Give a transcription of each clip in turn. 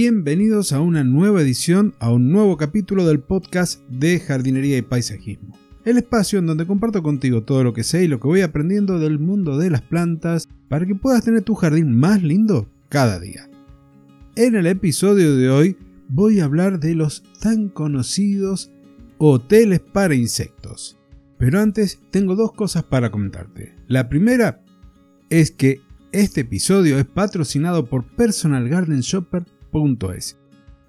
Bienvenidos a una nueva edición, a un nuevo capítulo del podcast de jardinería y paisajismo. El espacio en donde comparto contigo todo lo que sé y lo que voy aprendiendo del mundo de las plantas para que puedas tener tu jardín más lindo cada día. En el episodio de hoy voy a hablar de los tan conocidos hoteles para insectos. Pero antes tengo dos cosas para comentarte. La primera es que este episodio es patrocinado por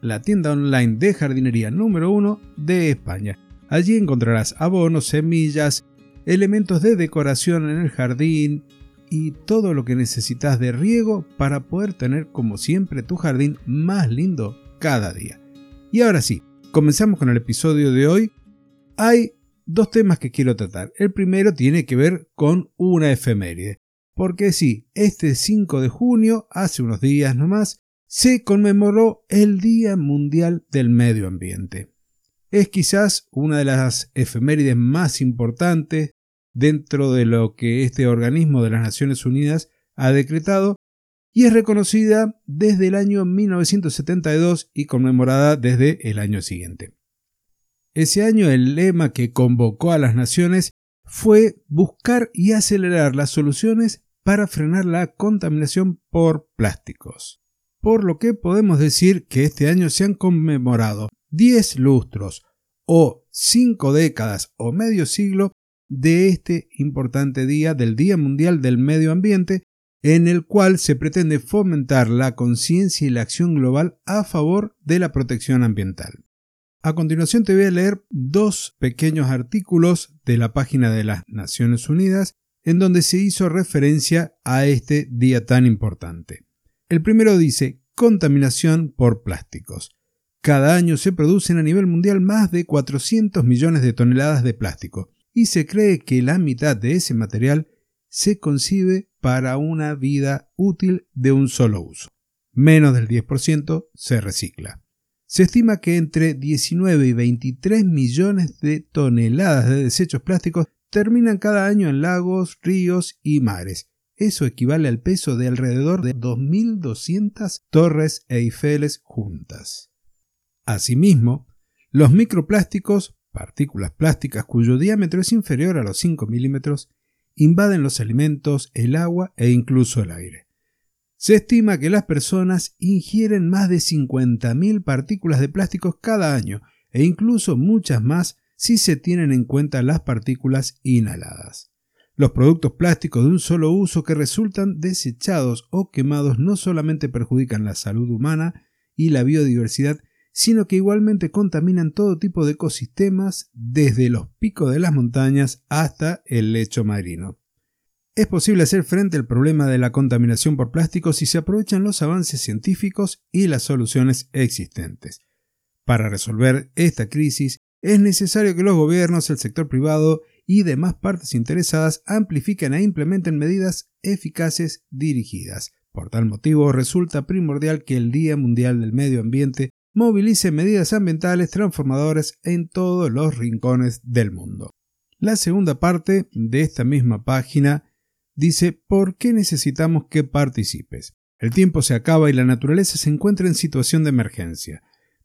la tienda online de jardinería número uno de España. Allí encontrarás abonos, semillas, elementos de decoración en el jardín y todo lo que necesitas de riego para poder tener como siempre tu jardín más lindo cada día. Y ahora sí, comenzamos con el episodio de hoy. Hay dos temas que quiero tratar. El primero tiene que ver con una efeméride. Porque sí, este 5 de junio, hace unos días nomás, se conmemoró el Día Mundial del Medio Ambiente. Es quizás una de las efemérides más importantes dentro de lo que este organismo de las Naciones Unidas ha decretado y es reconocida desde el año 1972 y conmemorada desde el año siguiente. Ese año el lema que convocó a las naciones fue buscar y acelerar las soluciones para frenar la contaminación por plásticos. Por lo que podemos decir que este año se han conmemorado 10 lustros o 5 décadas o medio siglo de este importante día del Día Mundial del Medio Ambiente en el cual se pretende fomentar la conciencia y la acción global a favor de la protección ambiental. A continuación te voy a leer dos pequeños artículos de la página de las Naciones Unidas en donde se hizo referencia a este día tan importante. El primero dice contaminación por plásticos. Cada año se producen a nivel mundial más de 400 millones de toneladas de plástico y se cree que la mitad de ese material se concibe para una vida útil de un solo uso. Menos del 10% se recicla. Se estima que entre 19 y 23 millones de toneladas de desechos plásticos terminan cada año en lagos, ríos y mares. Eso equivale al peso de alrededor de 2.200 torres Eiffeles juntas. Asimismo, los microplásticos, partículas plásticas cuyo diámetro es inferior a los 5 milímetros, invaden los alimentos, el agua e incluso el aire. Se estima que las personas ingieren más de 50.000 partículas de plásticos cada año e incluso muchas más si se tienen en cuenta las partículas inhaladas. Los productos plásticos de un solo uso que resultan desechados o quemados no solamente perjudican la salud humana y la biodiversidad, sino que igualmente contaminan todo tipo de ecosistemas, desde los picos de las montañas hasta el lecho marino. Es posible hacer frente al problema de la contaminación por plásticos si se aprovechan los avances científicos y las soluciones existentes. Para resolver esta crisis es necesario que los gobiernos, el sector privado y demás partes interesadas amplifiquen e implementen medidas eficaces dirigidas. Por tal motivo, resulta primordial que el Día Mundial del Medio Ambiente movilice medidas ambientales transformadoras en todos los rincones del mundo. La segunda parte de esta misma página dice ¿por qué necesitamos que participes? El tiempo se acaba y la naturaleza se encuentra en situación de emergencia.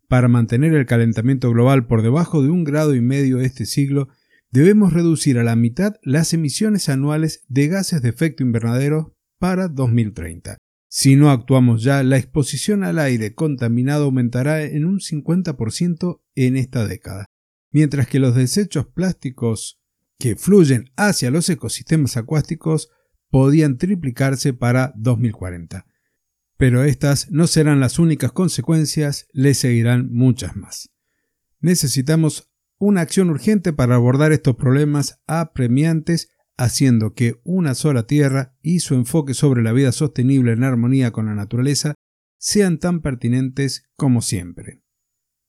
Para mantener el calentamiento global por debajo de un grado y medio este siglo, debemos reducir a la mitad las emisiones anuales de gases de efecto invernadero para 2030. Si no actuamos ya, la exposición al aire contaminado aumentará en un 50% en esta década, mientras que los desechos plásticos que fluyen hacia los ecosistemas acuáticos podían triplicarse para 2040. Pero estas no serán las únicas consecuencias, le seguirán muchas más. Necesitamos una acción urgente para abordar estos problemas apremiantes, haciendo que una sola tierra y su enfoque sobre la vida sostenible en armonía con la naturaleza sean tan pertinentes como siempre.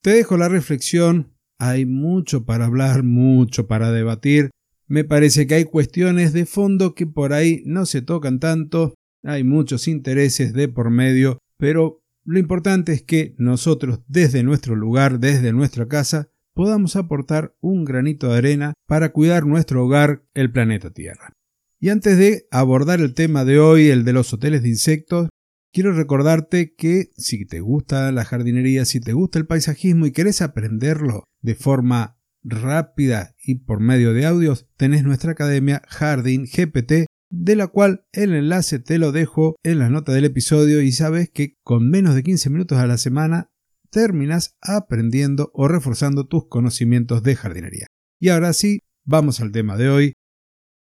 Te dejo la reflexión, hay mucho para hablar, mucho para debatir, me parece que hay cuestiones de fondo que por ahí no se tocan tanto, hay muchos intereses de por medio, pero lo importante es que nosotros desde nuestro lugar, desde nuestra casa, podamos aportar un granito de arena para cuidar nuestro hogar, el planeta Tierra. Y antes de abordar el tema de hoy, el de los hoteles de insectos, quiero recordarte que si te gusta la jardinería, si te gusta el paisajismo y querés aprenderlo de forma rápida y por medio de audios, tenés nuestra academia Jardín GPT, de la cual el enlace te lo dejo en la nota del episodio y sabes que con menos de 15 minutos a la semana terminas aprendiendo o reforzando tus conocimientos de jardinería. Y ahora sí, vamos al tema de hoy,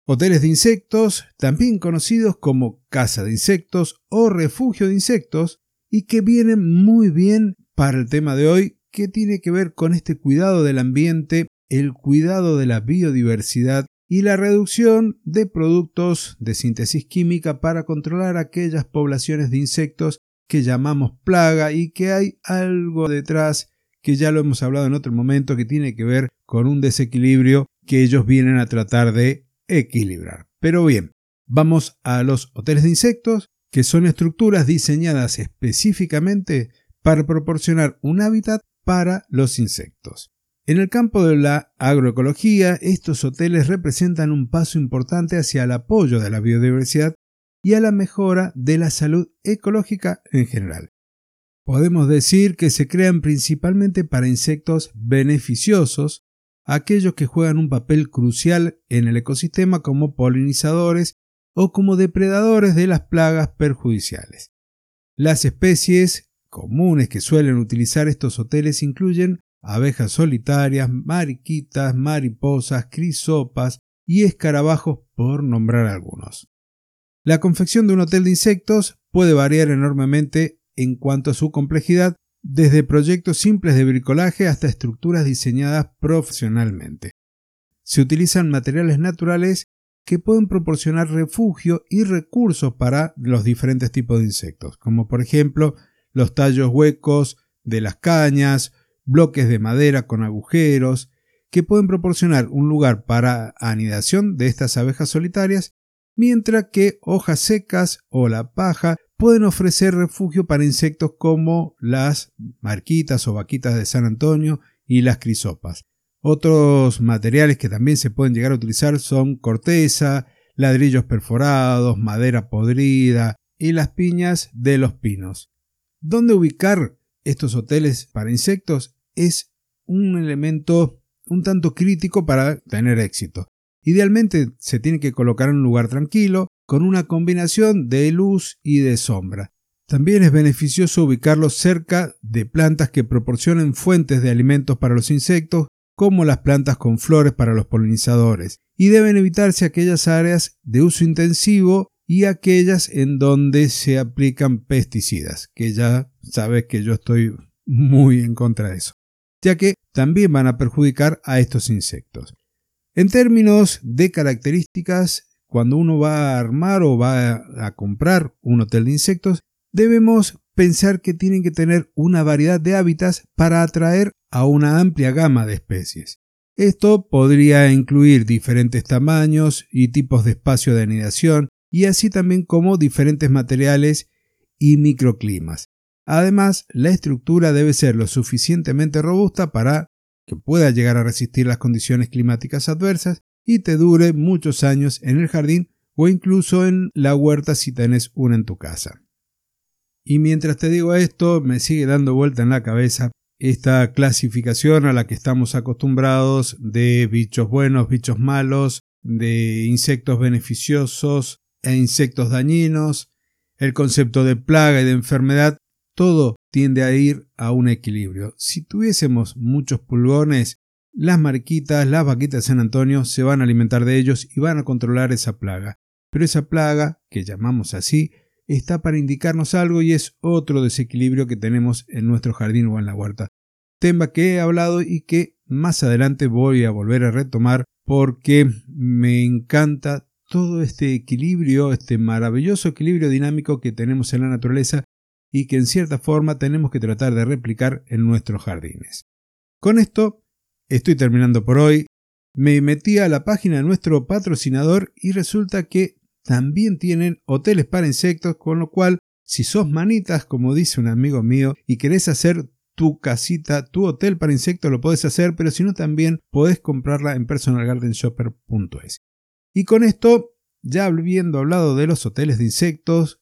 Hoteles de insectos, también conocidos como casa de insectos o refugio de insectos, y que vienen muy bien para el tema de hoy, que tiene que ver con este cuidado del ambiente, el cuidado de la biodiversidad y la reducción de productos de síntesis química para controlar aquellas poblaciones de insectos que llamamos plaga y que hay algo detrás que ya lo hemos hablado en otro momento que tiene que ver con un desequilibrio que ellos vienen a tratar de equilibrar. Pero bien, vamos a los hoteles de insectos, que son estructuras diseñadas específicamente para proporcionar un hábitat para los insectos. En el campo de la agroecología, estos hoteles representan un paso importante hacia el apoyo de la biodiversidad y a la mejora de la salud ecológica en general. Podemos decir que se crean principalmente para insectos beneficiosos aquellos que juegan un papel crucial en el ecosistema como polinizadores o como depredadores de las plagas perjudiciales. Las especies comunes que suelen utilizar estos hoteles incluyen abejas solitarias, mariquitas, mariposas, crisopas y escarabajos, por nombrar algunos. La confección de un hotel de insectos puede variar enormemente en cuanto a su complejidad desde proyectos simples de bricolaje hasta estructuras diseñadas profesionalmente. Se utilizan materiales naturales que pueden proporcionar refugio y recursos para los diferentes tipos de insectos, como por ejemplo los tallos huecos de las cañas, bloques de madera con agujeros, que pueden proporcionar un lugar para anidación de estas abejas solitarias, mientras que hojas secas o la paja pueden ofrecer refugio para insectos como las marquitas o vaquitas de San Antonio y las crisopas. Otros materiales que también se pueden llegar a utilizar son corteza, ladrillos perforados, madera podrida y las piñas de los pinos. ¿Dónde ubicar estos hoteles para insectos? Es un elemento un tanto crítico para tener éxito. Idealmente se tiene que colocar en un lugar tranquilo, con una combinación de luz y de sombra. También es beneficioso ubicarlos cerca de plantas que proporcionen fuentes de alimentos para los insectos, como las plantas con flores para los polinizadores, y deben evitarse aquellas áreas de uso intensivo y aquellas en donde se aplican pesticidas, que ya sabes que yo estoy muy en contra de eso, ya que también van a perjudicar a estos insectos. En términos de características, cuando uno va a armar o va a comprar un hotel de insectos, debemos pensar que tienen que tener una variedad de hábitats para atraer a una amplia gama de especies. Esto podría incluir diferentes tamaños y tipos de espacio de anidación y así también como diferentes materiales y microclimas. Además, la estructura debe ser lo suficientemente robusta para que pueda llegar a resistir las condiciones climáticas adversas y te dure muchos años en el jardín o incluso en la huerta si tenés una en tu casa. Y mientras te digo esto, me sigue dando vuelta en la cabeza esta clasificación a la que estamos acostumbrados de bichos buenos, bichos malos, de insectos beneficiosos e insectos dañinos, el concepto de plaga y de enfermedad, todo tiende a ir a un equilibrio. Si tuviésemos muchos pulgones, las marquitas, las vaquitas de San Antonio se van a alimentar de ellos y van a controlar esa plaga. Pero esa plaga, que llamamos así, está para indicarnos algo y es otro desequilibrio que tenemos en nuestro jardín o en la huerta. Tema que he hablado y que más adelante voy a volver a retomar porque me encanta todo este equilibrio, este maravilloso equilibrio dinámico que tenemos en la naturaleza y que en cierta forma tenemos que tratar de replicar en nuestros jardines. Con esto estoy terminando por hoy. Me metí a la página de nuestro patrocinador y resulta que también tienen hoteles para insectos, con lo cual, si sos manitas, como dice un amigo mío, y querés hacer tu casita, tu hotel para insectos, lo podés hacer, pero si no, también podés comprarla en personalgardenshopper.es. Y con esto, ya habiendo hablado de los hoteles de insectos,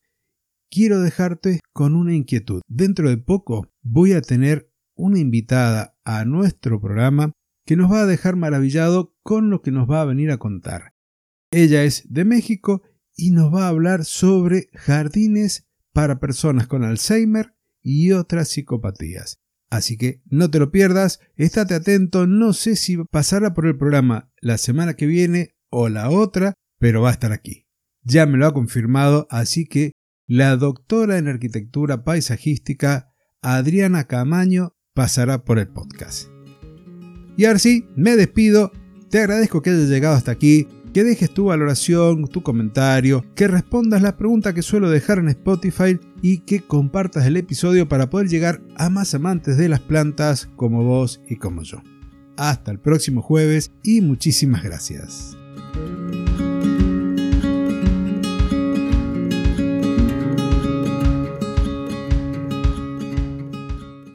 quiero dejarte con una inquietud. Dentro de poco voy a tener una invitada a nuestro programa que nos va a dejar maravillado con lo que nos va a venir a contar. Ella es de México y nos va a hablar sobre jardines para personas con Alzheimer y otras psicopatías. Así que no te lo pierdas, estate atento, no sé si pasará por el programa la semana que viene o la otra, pero va a estar aquí. Ya me lo ha confirmado, así que la doctora en arquitectura paisajística Adriana Camaño pasará por el podcast. Y ahora sí, me despido, te agradezco que hayas llegado hasta aquí, que dejes tu valoración, tu comentario, que respondas la pregunta que suelo dejar en Spotify y que compartas el episodio para poder llegar a más amantes de las plantas como vos y como yo. Hasta el próximo jueves y muchísimas gracias.